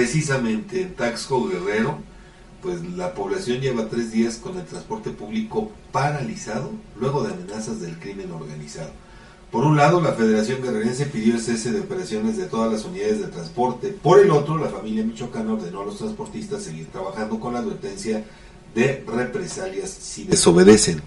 precisamente en Taxco Guerrero, pues la población lleva tres días con el transporte público paralizado luego de amenazas del crimen organizado. Por un lado, la Federación Guerrerense pidió el cese de operaciones de todas las unidades de transporte. Por el otro, la familia michoacana ordenó a los transportistas seguir trabajando con la advertencia de represalias si desobedecen.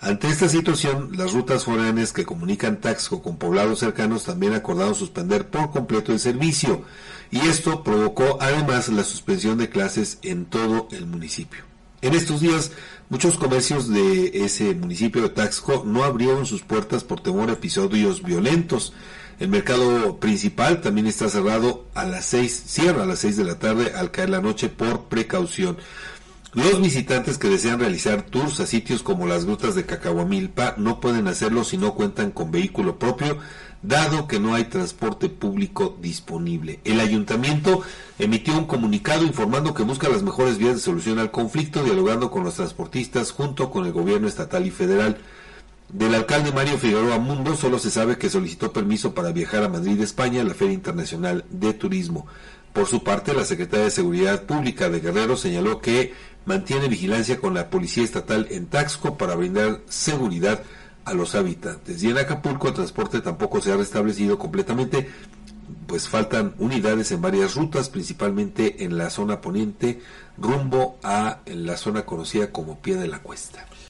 Ante esta situación, las rutas foráneas que comunican Taxco con poblados cercanos también acordaron suspender por completo el servicio y esto provocó además la suspensión de clases en todo el municipio. En estos días, muchos comercios de ese municipio de Taxco no abrieron sus puertas por temor a episodios violentos. El mercado principal también está cerrado a las seis, cierra a las seis de la tarde al caer la noche por precaución. Los visitantes que desean realizar tours a sitios como las grutas de Cacahuamilpa no pueden hacerlo si no cuentan con vehículo propio, dado que no hay transporte público disponible. El ayuntamiento emitió un comunicado informando que busca las mejores vías de solución al conflicto, dialogando con los transportistas junto con el gobierno estatal y federal. Del alcalde Mario Figueroa Mundo solo se sabe que solicitó permiso para viajar a Madrid, España, a la Feria Internacional de Turismo. Por su parte, la secretaria de Seguridad Pública de Guerrero señaló que mantiene vigilancia con la Policía Estatal en Taxco para brindar seguridad a los habitantes. Y en Acapulco el transporte tampoco se ha restablecido completamente, pues faltan unidades en varias rutas, principalmente en la zona poniente, rumbo a la zona conocida como Pie de la Cuesta.